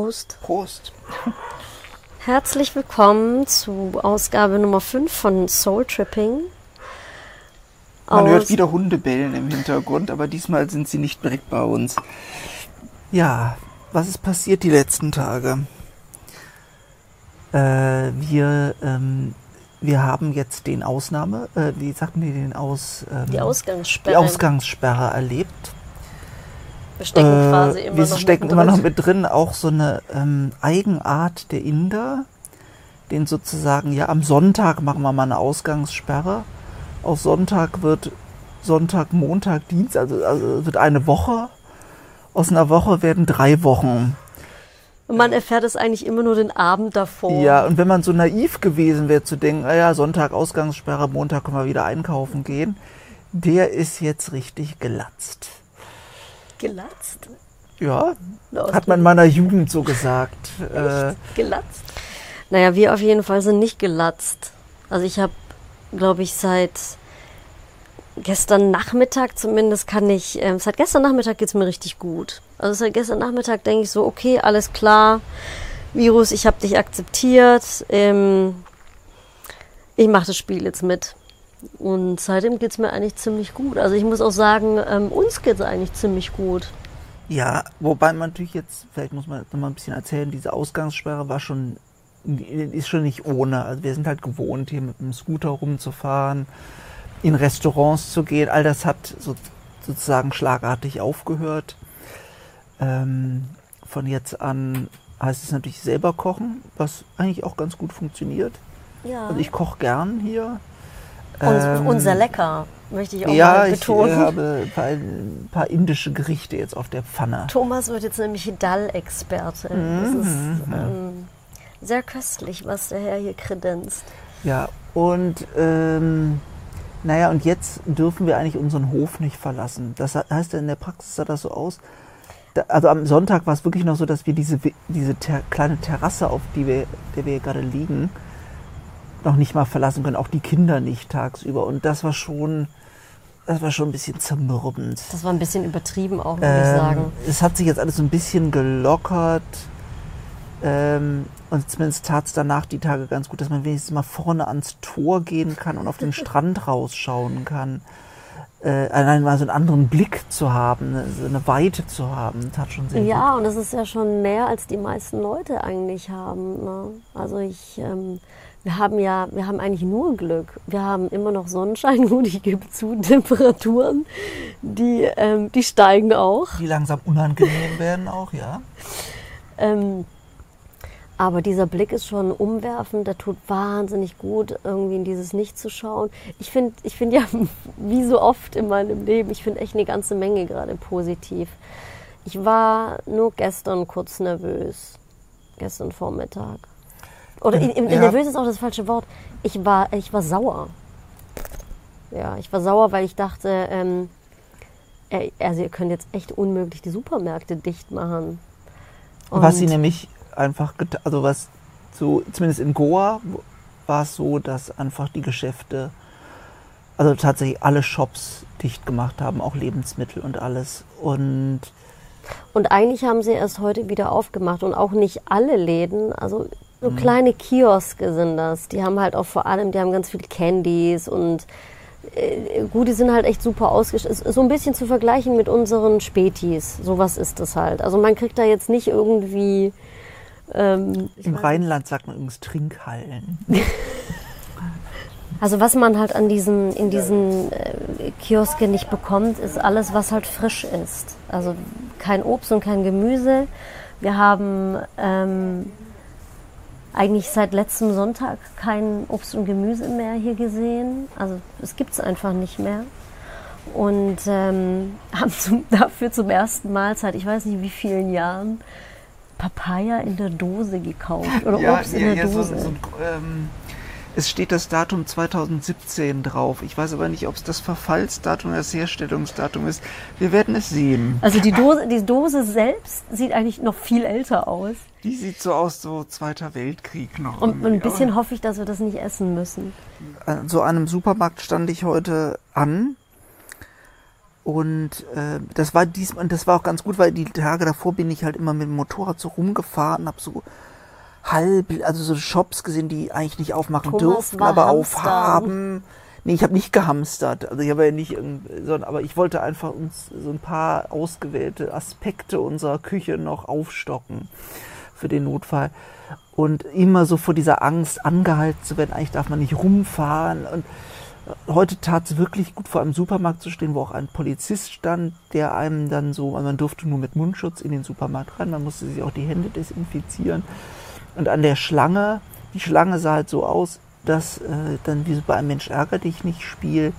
Prost. Prost. Herzlich willkommen zu Ausgabe Nummer 5 von Soul Tripping. Man hört wieder Hunde bellen im Hintergrund, aber diesmal sind sie nicht direkt bei uns. Ja, was ist passiert die letzten Tage? Äh, wir, ähm, wir haben jetzt den Ausnahme, äh, wie sagten die den aus? Ähm, Die Ausgangssperre. die Ausgangssperre erlebt. Wir stecken Äh, quasi immer wir noch stecken immer noch mit drin, auch so eine ähm, Eigenart der Inder, den sozusagen, ja, am Sonntag machen wir mal eine Ausgangssperre. Auf Sonntag wird Sonntag, Montag, Dienstag, also, also wird eine Woche. Aus einer Woche werden drei Wochen. Und man erfährt es eigentlich immer nur den Abend davor. Ja, und wenn man so naiv gewesen wäre zu denken, naja, Sonntag Ausgangssperre, Montag können wir wieder einkaufen gehen, der ist jetzt richtig gelatzt. Gelatzt. Ja, hat man in meiner Jugend so gesagt. Äh, Gelatzt. Naja, wir auf jeden Fall sind nicht gelatzt. Also ich habe, glaube ich, seit gestern Nachmittag zumindest kann ich, ähm, seit gestern Nachmittag geht's mir richtig gut. Also seit gestern Nachmittag denke ich so, okay, alles klar, Virus, ich habe dich akzeptiert, ähm, ich mache das Spiel jetzt mit. Und seitdem geht's mir eigentlich ziemlich gut. Also ich muss auch sagen, ähm, uns geht's eigentlich ziemlich gut. Ja, wobei man natürlich jetzt, vielleicht muss man noch mal ein bisschen erzählen, diese Ausgangssperre war schon, ist schon nicht ohne. Also wir sind halt gewohnt, hier mit dem Scooter rumzufahren, in Restaurants zu gehen. All das hat so, sozusagen schlagartig aufgehört. Ähm, von jetzt an heißt es natürlich selber kochen, was eigentlich auch ganz gut funktioniert. Ja. Also ich koche gern hier. Ähm, und sehr lecker, möchte ich auch Ja, mal ich betonen. äh, habe ein paar, ein paar indische Gerichte jetzt auf der Pfanne. Thomas wird jetzt nämlich Dal-Experte. Das ist ähm, sehr köstlich, was der Herr hier kredenzt. Ja, und ähm, naja, und jetzt dürfen wir eigentlich unseren Hof nicht verlassen. Das he- heißt ja in der Praxis sah das so aus. Da, also am Sonntag war es wirklich noch so, dass wir diese, diese ter kleine Terrasse, auf die wir, der wir gerade liegen, noch nicht mal verlassen können, auch die Kinder nicht tagsüber. Und das war schon, das war schon ein bisschen zermürbend. Das war ein bisschen übertrieben auch, würde ich Ähm, sagen. Es hat sich jetzt alles so ein bisschen gelockert. Ähm, und zumindest tat es danach die Tage ganz gut, dass man wenigstens mal vorne ans Tor gehen kann und auf den Strand rausschauen kann. Äh, allein mal so einen anderen Blick zu haben, ne, so eine Weite zu haben, tat schon sehr Ja, und das ist ja schon mehr, als die meisten Leute eigentlich haben. Ne? Also ich, ähm, wir haben ja, wir haben eigentlich nur Glück. Wir haben immer noch Sonnenschein, gut, ich gebe zu, Temperaturen, die, ähm, die steigen auch. Die langsam unangenehm werden auch, ja. Ähm, aber dieser Blick ist schon umwerfend, der tut wahnsinnig gut, irgendwie in dieses Nicht zu schauen. Ich finde ich find ja, wie so oft in meinem Leben, ich finde echt eine ganze Menge gerade positiv. Ich war nur gestern kurz nervös. Gestern Vormittag. Oder in, in, Ja. nervös ist auch das falsche Wort. Ich war, ich war sauer. Ja, ich war sauer, weil ich dachte, ähm, also ihr könnt jetzt echt unmöglich die Supermärkte dicht machen. was sie Und- nämlich einfach, also was so, zumindest in Goa war es so, dass einfach die Geschäfte, also tatsächlich alle Shops dicht gemacht haben, auch Lebensmittel und alles. Und Und eigentlich haben sie erst heute wieder aufgemacht und auch nicht alle Läden, also. So kleine Kioske sind das. Die haben halt auch vor allem, die haben ganz viel Candies und äh, gut, die sind halt echt super ausgestattet. So ein bisschen zu vergleichen mit unseren Spätis. Sowas ist das halt. Also man kriegt da jetzt nicht irgendwie ähm, im Rheinland sagt man übrigens Trinkhallen. Also was man halt an diesen, in diesen äh, Kiosken nicht bekommt, ist alles, was halt frisch ist. Also kein Obst und kein Gemüse. Wir haben ähm, eigentlich seit letztem Sonntag kein Obst und Gemüse mehr hier gesehen. Also es gibt es einfach nicht mehr. Und ähm, haben zum, dafür zum ersten Mal seit ich weiß nicht wie vielen Jahren Papaya in der Dose gekauft. Oder Obst in der Dose. ähm, es steht das Datum 2017 drauf. Ich weiß aber nicht, ob es das Verfallsdatum oder das Herstellungsdatum ist. Wir werden es sehen. Also die Dose, die Dose selbst sieht eigentlich noch viel älter aus. Die sieht so aus, so Zweiter Weltkrieg noch. Und ein irgendwie. bisschen hoffe ich, dass wir das nicht essen müssen. An so einem Supermarkt stand ich heute an Und äh, das war diesmal, das war auch ganz gut, weil die Tage davor bin ich halt immer mit dem Motorrad so rumgefahren, habe so halb, also so Shops gesehen, die eigentlich nicht aufmachen Thomas durften, war aber hamstern. aufhaben. Nee, ich habe nicht gehamstert. Also ich habe ja nicht, sondern, aber ich wollte einfach uns so ein paar ausgewählte Aspekte unserer Küche noch aufstocken für den Notfall. Und immer so vor dieser Angst angehalten zu werden, eigentlich darf man nicht rumfahren. Und heute tat es wirklich gut, vor einem Supermarkt zu stehen, wo auch ein Polizist stand, der einem dann so, man durfte nur mit Mundschutz in den Supermarkt rein, man musste sich auch die Hände desinfizieren. Und an der Schlange, die Schlange sah halt so aus, dass äh, dann wie bei einem Mensch ärger dich nicht Spiel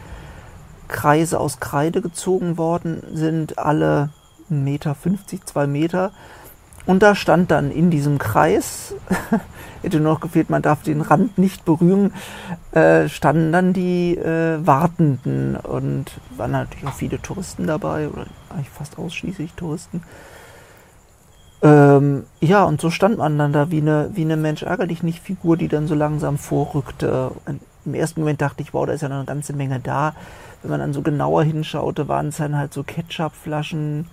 Kreise aus Kreide gezogen worden sind, alle 1,50 Meter, 2 Meter. Und da stand dann in diesem Kreis, hätte nur noch gefehlt, man darf den Rand nicht berühren, äh, standen dann die äh, Wartenden und waren natürlich auch viele Touristen dabei, oder eigentlich fast ausschließlich Touristen. Ähm, ja, und so stand man dann da wie eine, wie eine Mensch ärgerlich nicht Figur, die dann so langsam vorrückte. Im ersten Moment dachte ich, wow, da ist ja noch eine ganze Menge da. Wenn man dann so genauer hinschaute, waren es dann halt so Ketchupflaschen,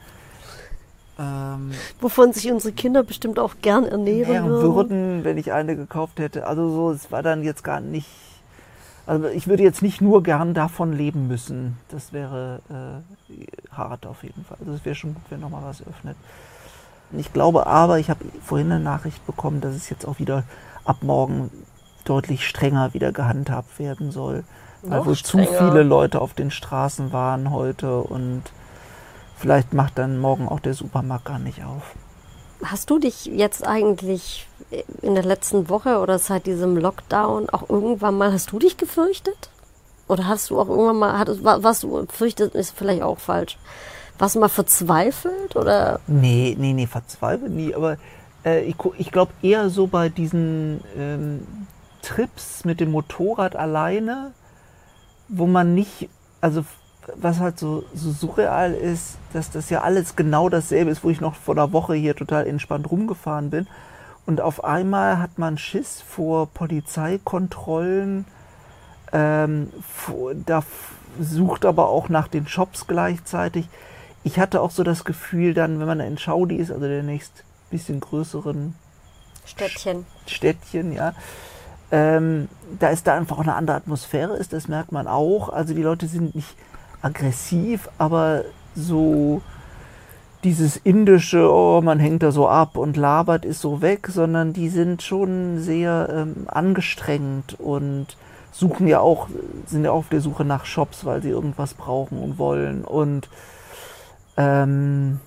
ähm, Wovon sich unsere Kinder bestimmt auch gern ernähren wären würden. würden, wenn ich eine gekauft hätte. Also so, es war dann jetzt gar nicht. Also ich würde jetzt nicht nur gern davon leben müssen. Das wäre äh, hart auf jeden Fall. Also es wäre schon gut, wenn noch mal was öffnet. Ich glaube aber, ich habe vorhin eine Nachricht bekommen, dass es jetzt auch wieder ab morgen deutlich strenger wieder gehandhabt werden soll. Weil wohl zu viele Leute auf den Straßen waren heute und vielleicht macht dann morgen auch der Supermarkt gar nicht auf. Hast du dich jetzt eigentlich in der letzten Woche oder seit diesem Lockdown auch irgendwann mal, hast du dich gefürchtet? Oder hast du auch irgendwann mal, hattest, wa- was du fürchtet, ist vielleicht auch falsch. Warst du mal verzweifelt oder? Nee, nee, nee, verzweifelt nie, aber äh, ich, ich glaube eher so bei diesen ähm, Trips mit dem Motorrad alleine, wo man nicht, also was halt so, so surreal ist, dass das ja alles genau dasselbe ist, wo ich noch vor einer Woche hier total entspannt rumgefahren bin. Und auf einmal hat man Schiss vor Polizeikontrollen, ähm, vor- da sucht aber auch nach den Shops gleichzeitig. Ich hatte auch so das Gefühl dann, wenn man in Schaudi ist, also der nächst bisschen größeren Städtchen. Städtchen, ja, ähm, da ist da einfach auch eine andere Atmosphäre ist, das merkt man auch. Also die Leute sind nicht aggressiv, aber so dieses indische, oh, man hängt da so ab und labert, ist so weg, sondern die sind schon sehr ähm, angestrengt und suchen ja auch, sind ja auch auf der Suche nach Shops, weil sie irgendwas brauchen und wollen. Und ähm,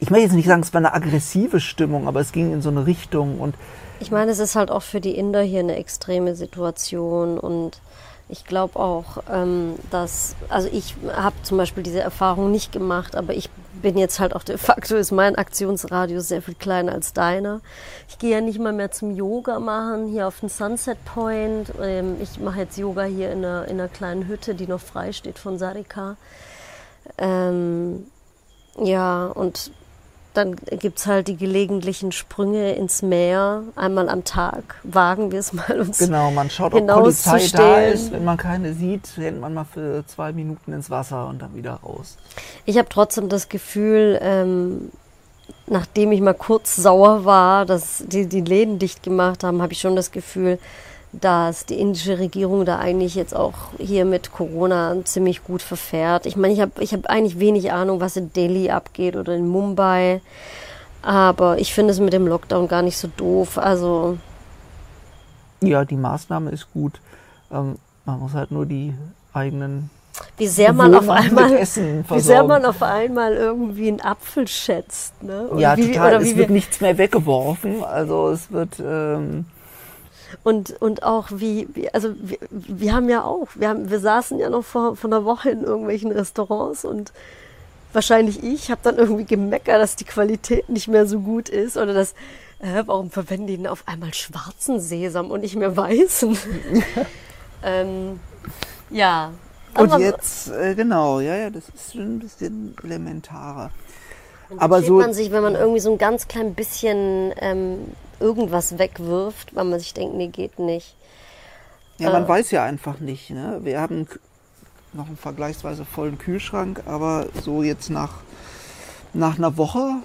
ich möchte jetzt nicht sagen, es war eine aggressive Stimmung, aber es ging in so eine Richtung und Ich meine, es ist halt auch für die Inder hier eine extreme Situation und ich glaube auch, ähm, dass, also ich habe zum Beispiel diese Erfahrung nicht gemacht, aber ich bin jetzt halt auch de facto, ist mein Aktionsradius sehr viel kleiner als deiner. Ich gehe ja nicht mal mehr zum Yoga machen, hier auf den Sunset Point. Ähm, ich mache jetzt Yoga hier in einer, in einer kleinen Hütte, die noch frei steht von Sarika. Ähm, ja, und dann gibt's halt die gelegentlichen Sprünge ins Meer. Einmal am Tag wagen wir es mal uns. Genau, man schaut, ob Polizei da ist. Wenn man keine sieht, rennt man mal für zwei Minuten ins Wasser und dann wieder raus. Ich habe trotzdem das Gefühl, ähm, nachdem ich mal kurz sauer war, dass die die Läden dicht gemacht haben, habe ich schon das Gefühl, dass die indische Regierung da eigentlich jetzt auch hier mit Corona ziemlich gut verfährt. Ich meine, ich habe ich hab eigentlich wenig Ahnung, was in Delhi abgeht oder in Mumbai. Aber ich finde es mit dem Lockdown gar nicht so doof. Also Ja, die Maßnahme ist gut. Ähm, man muss halt nur die eigenen wie sehr man auf einmal, wie sehr man auf einmal irgendwie einen Apfel schätzt, ne? Oder ja, wie, total. Wie es wir, wird nichts mehr weggeworfen. Also es wird ähm, Und, und auch wie, wie also wir, wir haben ja auch, wir, haben, wir saßen ja noch vor, vor einer Woche in irgendwelchen Restaurants und wahrscheinlich ich habe dann irgendwie gemeckert, dass die Qualität nicht mehr so gut ist oder dass, äh, warum verwenden die denn auf einmal schwarzen Sesam und nicht mehr weißen? ähm, ja. und jetzt äh, genau, ja, ja, das ist schon ein bisschen elementarer. Und Aber so- man sich, wenn man irgendwie so ein ganz klein bisschen ähm, irgendwas wegwirft, weil man sich denkt, nee, geht nicht. Ja, man Äh. weiß ja einfach nicht. Ne? Wir haben noch einen vergleichsweise vollen Kühlschrank, aber so jetzt nach, nach einer Woche,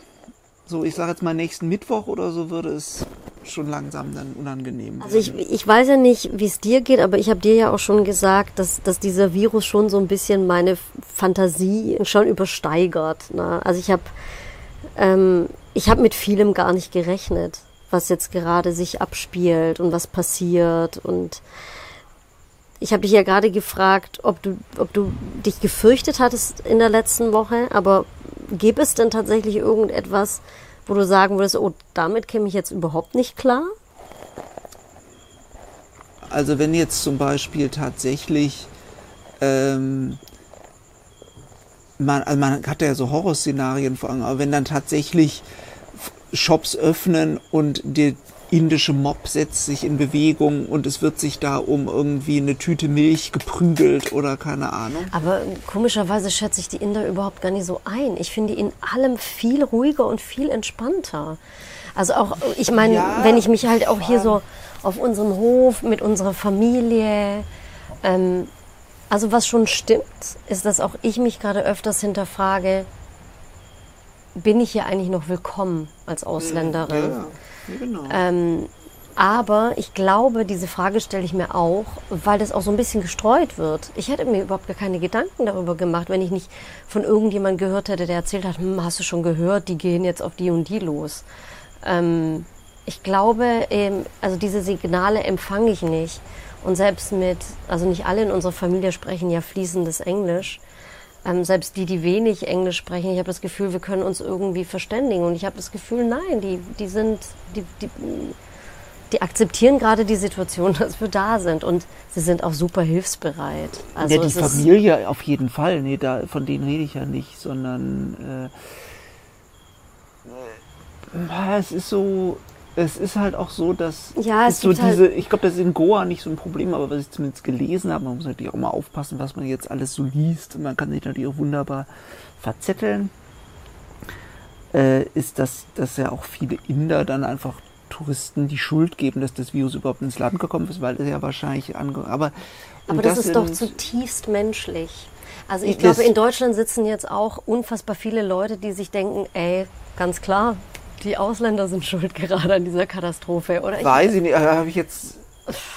so ich sage jetzt mal nächsten Mittwoch oder so, würde es schon langsam dann unangenehm. Also ich, ich weiß ja nicht, wie es dir geht, aber ich habe dir ja auch schon gesagt, dass, dass dieser Virus schon so ein bisschen meine Fantasie schon übersteigert. Ne? Also ich habe ähm, ich habe mit vielem gar nicht gerechnet, was jetzt gerade sich abspielt und was passiert und ich habe dich ja gerade gefragt, ob du, ob du dich gefürchtet hattest in der letzten Woche, aber gäbe es denn tatsächlich irgendetwas, wo du sagen würdest, oh, damit käme ich jetzt überhaupt nicht klar? Also wenn jetzt zum Beispiel tatsächlich ähm, man, also man hat ja so Horrorszenarien vor allem, aber wenn dann tatsächlich Shops öffnen und der indische Mob setzt sich in Bewegung und es wird sich da um irgendwie eine Tüte Milch geprügelt oder keine Ahnung. Aber komischerweise schätze ich die Inder überhaupt gar nicht so ein. Ich finde die in allem viel ruhiger und viel entspannter. Also auch, ich meine, ja, wenn ich mich halt auch hier so auf unserem Hof mit unserer Familie, ähm, also was schon stimmt, ist, dass auch ich mich gerade öfters hinterfrage, bin ich hier eigentlich noch willkommen als Ausländerin? Ja, genau. Ähm, aber ich glaube, diese Frage stelle ich mir auch, weil das auch so ein bisschen gestreut wird. Ich hätte mir überhaupt gar keine Gedanken darüber gemacht, wenn ich nicht von irgendjemandem gehört hätte, der erzählt hat, hm, hast du schon gehört, die gehen jetzt auf die und die los. Ähm, ich glaube, ähm, also diese Signale empfange ich nicht. Und selbst mit, also nicht alle in unserer Familie sprechen ja fließendes Englisch. Ähm, selbst die, die wenig Englisch sprechen, ich habe das Gefühl, wir können uns irgendwie verständigen. Und ich habe das Gefühl, nein, die, die sind, die, die, die akzeptieren gerade die Situation, dass wir da sind. Und sie sind auch super hilfsbereit. Also ja, die Familie auf jeden Fall. Nee, da, von denen rede ich ja nicht, sondern äh, äh, es ist so, es ist halt auch so, dass ja, es so halt diese, ich glaube, das ist in Goa nicht so ein Problem, aber was ich zumindest gelesen habe, man muss natürlich auch mal aufpassen, was man jetzt alles so liest und man kann sich natürlich auch wunderbar verzetteln, äh, ist, dass, dass ja auch viele Inder dann einfach Touristen die Schuld geben, dass das Virus überhaupt ins Land gekommen ist, weil es ja wahrscheinlich ange aber aber das, das ist doch zutiefst menschlich. Also ich glaube, in Deutschland sitzen jetzt auch unfassbar viele Leute, die sich denken, ey, ganz klar, die Ausländer sind schuld gerade an dieser Katastrophe, oder? Weiß ich nicht, äh, habe ich jetzt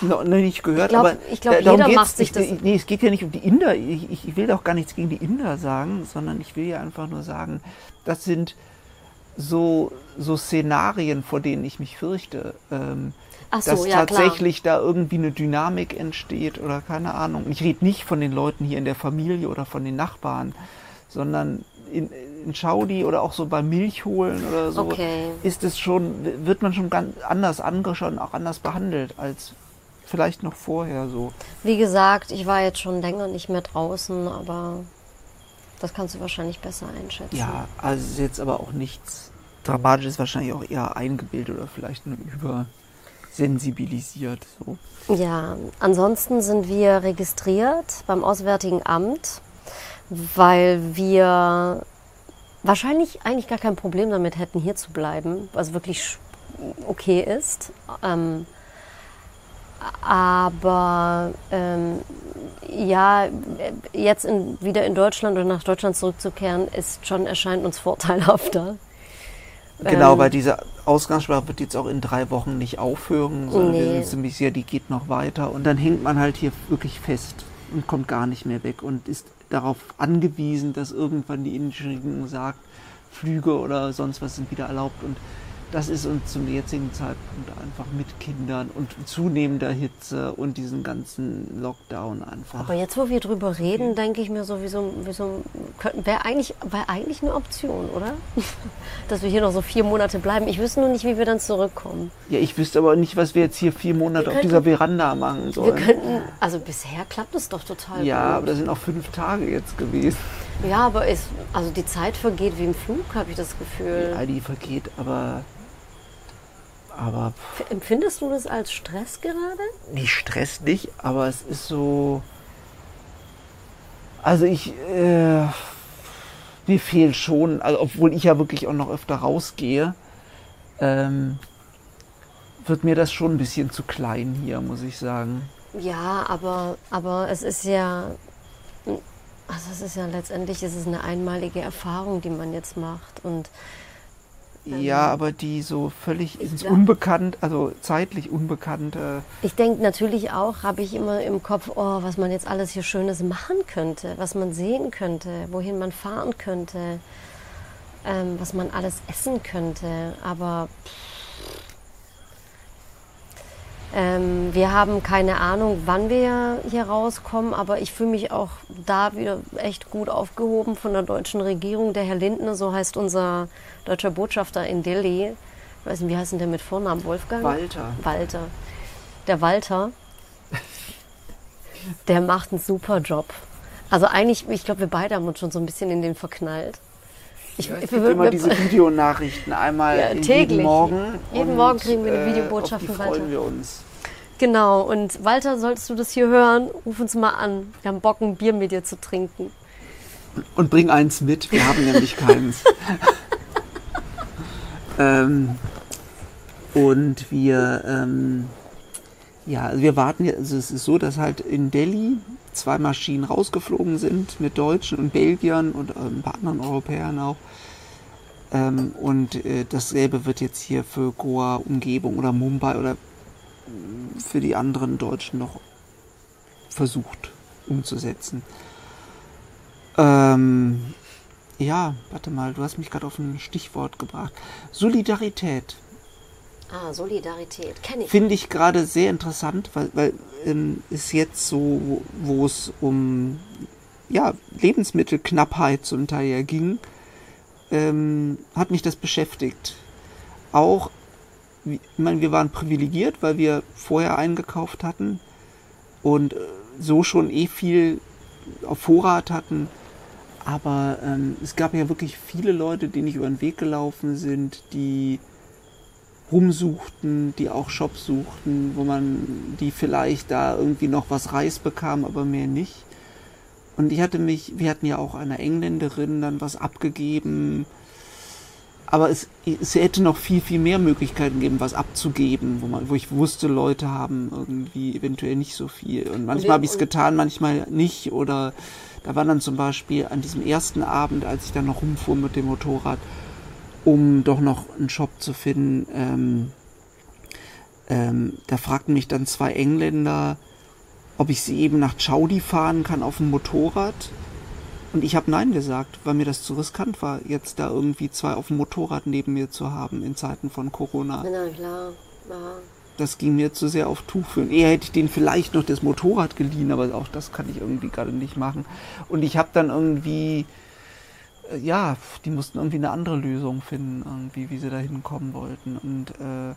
noch nicht gehört. Ich glaube, glaub, jeder macht sich das. Nee, es geht ja nicht um die Inder. Ich, ich will auch gar nichts gegen die Inder sagen, sondern ich will ja einfach nur sagen, das sind so, so Szenarien, vor denen ich mich fürchte. Ähm, so, dass ja, tatsächlich klar. da irgendwie eine Dynamik entsteht oder keine Ahnung. Ich rede nicht von den Leuten hier in der Familie oder von den Nachbarn, sondern in, in Schaudi oder auch so beim Milchholen oder so, okay. ist es schon, wird man schon ganz anders angeschaut und auch anders behandelt als vielleicht noch vorher so. Wie gesagt, ich war jetzt schon länger nicht mehr draußen, aber das kannst du wahrscheinlich besser einschätzen. Ja, also ist jetzt aber auch nichts Dramatisches, wahrscheinlich auch eher eingebildet oder vielleicht nur übersensibilisiert. So. Ja, ansonsten sind wir registriert beim Auswärtigen Amt weil wir wahrscheinlich eigentlich gar kein Problem damit hätten, hier zu bleiben, was wirklich okay ist. Ähm, aber ähm, ja, jetzt in, wieder in Deutschland oder nach Deutschland zurückzukehren, ist schon erscheint uns vorteilhafter. Genau, ähm, weil diese Ausgangssprache wird jetzt auch in drei Wochen nicht aufhören, sondern nee. wir sind ziemlich sicher, die geht noch weiter. Und dann hängt man halt hier wirklich fest und kommt gar nicht mehr weg und ist darauf angewiesen, dass irgendwann die indische Regierung sagt, Flüge oder sonst was sind wieder erlaubt. Und das ist uns zum jetzigen Zeitpunkt einfach mit Kindern und zunehmender Hitze und diesen ganzen Lockdown einfach. Aber jetzt, wo wir drüber reden, denke ich mir so, wieso, wäre eigentlich, wär eigentlich eine Option, oder? Dass wir hier noch so vier Monate bleiben. Ich wüsste nur nicht, wie wir dann zurückkommen. Ja, ich wüsste aber nicht, was wir jetzt hier vier Monate könnten, auf dieser Veranda machen sollen. Wir könnten, also bisher klappt es doch total Ja, gut. aber das sind auch fünf Tage jetzt gewesen. Ja, aber ist, also die Zeit vergeht wie im Flug, habe ich das Gefühl. Ja, die vergeht, aber aber. Empfindest du das als Stress gerade? Nicht Stress nicht, aber es ist so. Also ich. Äh, mir fehlt schon, also obwohl ich ja wirklich auch noch öfter rausgehe, ähm, wird mir das schon ein bisschen zu klein hier, muss ich sagen. Ja, aber, aber es ist ja Also es ist ja letztendlich es ist eine einmalige Erfahrung, die man jetzt macht. Und ja, aber die so völlig ins Unbekannt, also zeitlich unbekannte. Ich denke natürlich auch, habe ich immer im Kopf, oh, was man jetzt alles hier Schönes machen könnte, was man sehen könnte, wohin man fahren könnte, ähm, was man alles essen könnte. Aber ähm, wir haben keine Ahnung, wann wir hier rauskommen, aber ich fühle mich auch da wieder echt gut aufgehoben von der deutschen Regierung. Der Herr Lindner, so heißt unser deutscher Botschafter in Delhi. Ich weiß nicht, wie heißt denn der mit Vornamen? Wolfgang? Walter. Walter. Der Walter, der macht einen super Job. Also eigentlich, ich glaube, wir beide haben uns schon so ein bisschen in den verknallt. Ich, ja, ich immer wir, diese Videonachrichten einmal ja, täglich. jeden Morgen. Jeden Morgen kriegen wir eine äh, Videobotschaft von Walter. freuen wir uns. Genau, und Walter, solltest du das hier hören, ruf uns mal an. Wir haben Bock, ein Bier mit dir zu trinken. Und bring eins mit, wir haben nämlich keins. ähm, und wir, ähm, ja, also wir warten, also es ist so, dass halt in Delhi zwei Maschinen rausgeflogen sind mit Deutschen und Belgiern und ähm, anderen Europäern auch. Ähm, und äh, dasselbe wird jetzt hier für Goa, Umgebung oder Mumbai oder mm, für die anderen Deutschen noch versucht umzusetzen. Ähm, ja, warte mal, du hast mich gerade auf ein Stichwort gebracht. Solidarität. Ah, Solidarität, kenne ich. Finde ich gerade sehr interessant, weil, weil ähm, ist jetzt so, wo es um ja, Lebensmittelknappheit zum Teil ja ging, ähm, hat mich das beschäftigt. Auch, ich meine, wir waren privilegiert, weil wir vorher eingekauft hatten und äh, so schon eh viel auf Vorrat hatten. Aber ähm, es gab ja wirklich viele Leute, die nicht über den Weg gelaufen sind, die rumsuchten, die auch Shops suchten, wo man die vielleicht da irgendwie noch was Reis bekam, aber mehr nicht. Und ich hatte mich, wir hatten ja auch einer Engländerin dann was abgegeben, aber es, es hätte noch viel, viel mehr Möglichkeiten gegeben, was abzugeben, wo, man, wo ich wusste, Leute haben irgendwie eventuell nicht so viel. Und manchmal habe ich es getan, manchmal nicht. Oder da war dann zum Beispiel an diesem ersten Abend, als ich dann noch rumfuhr mit dem Motorrad, um doch noch einen Shop zu finden. Ähm, ähm, da fragten mich dann zwei Engländer, ob ich sie eben nach Chaudi fahren kann auf dem Motorrad. Und ich habe Nein gesagt, weil mir das zu riskant war, jetzt da irgendwie zwei auf dem Motorrad neben mir zu haben in Zeiten von Corona. Na klar, ja. Das ging mir zu sehr auf Tuchführen. Eher hätte ich denen vielleicht noch das Motorrad geliehen, aber auch das kann ich irgendwie gerade nicht machen. Und ich habe dann irgendwie ja, die mussten irgendwie eine andere Lösung finden, irgendwie, wie sie da hinkommen wollten. Und äh,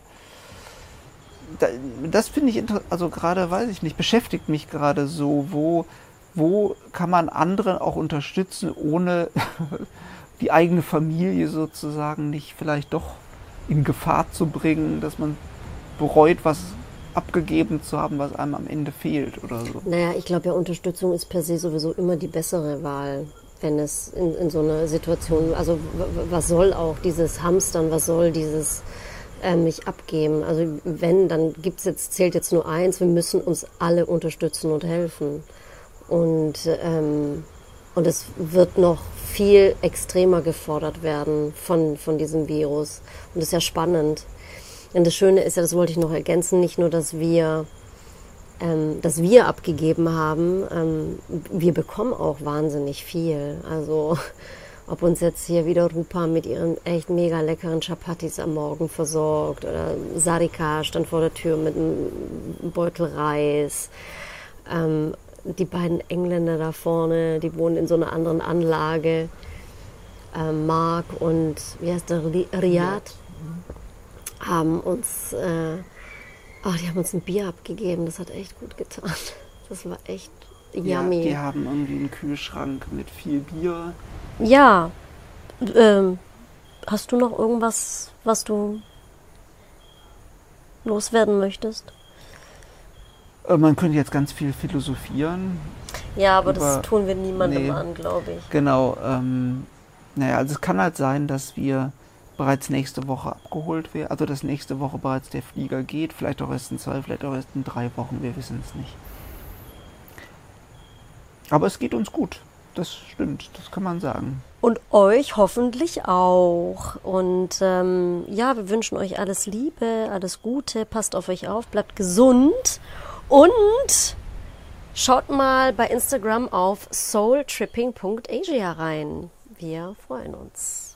da, das finde ich interessant, also gerade weiß ich nicht, beschäftigt mich gerade so, wo, wo kann man andere auch unterstützen, ohne die eigene Familie sozusagen nicht vielleicht doch in Gefahr zu bringen, dass man bereut, was abgegeben zu haben, was einem am Ende fehlt oder so. Naja, ich glaube ja, Unterstützung ist per se sowieso immer die bessere Wahl wenn es in, in so einer Situation, also was soll auch dieses Hamstern, was soll dieses äh, mich abgeben? Also wenn, dann gibt's jetzt, zählt jetzt nur eins, wir müssen uns alle unterstützen und helfen. Und, ähm, und es wird noch viel extremer gefordert werden von, von diesem Virus. Und das ist ja spannend. Und das Schöne ist ja, das wollte ich noch ergänzen, nicht nur, dass wir ähm, das wir abgegeben haben, ähm, wir bekommen auch wahnsinnig viel. Also ob uns jetzt hier wieder Rupa mit ihren echt mega leckeren Chapatis am Morgen versorgt oder Sarika stand vor der Tür mit einem Beutel Reis. Ähm, die beiden Engländer da vorne, die wohnen in so einer anderen Anlage. Ähm, Mark und wie heißt der Riyad haben uns äh, Oh, die haben uns ein Bier abgegeben, das hat echt gut getan. Das war echt yummy. Ja, die haben irgendwie einen Kühlschrank mit viel Bier. Ja. Ähm, hast du noch irgendwas, was du loswerden möchtest? Äh, man könnte jetzt ganz viel philosophieren. Ja, aber das tun wir niemandem nee, an, glaube ich. Genau. Ähm, naja, also es kann halt sein, dass wir bereits nächste Woche abgeholt werden. Also dass nächste Woche bereits der Flieger geht. Vielleicht auch erst in zwei, vielleicht auch erst in drei Wochen. Wir wissen es nicht. Aber es geht uns gut. das stimmt, das kann man sagen. Und euch hoffentlich auch. Und ähm, ja, wir wünschen euch alles Liebe, alles Gute, passt auf euch auf, bleibt gesund und schaut mal bei Instagram auf soultripping.asia rein. Wir freuen uns.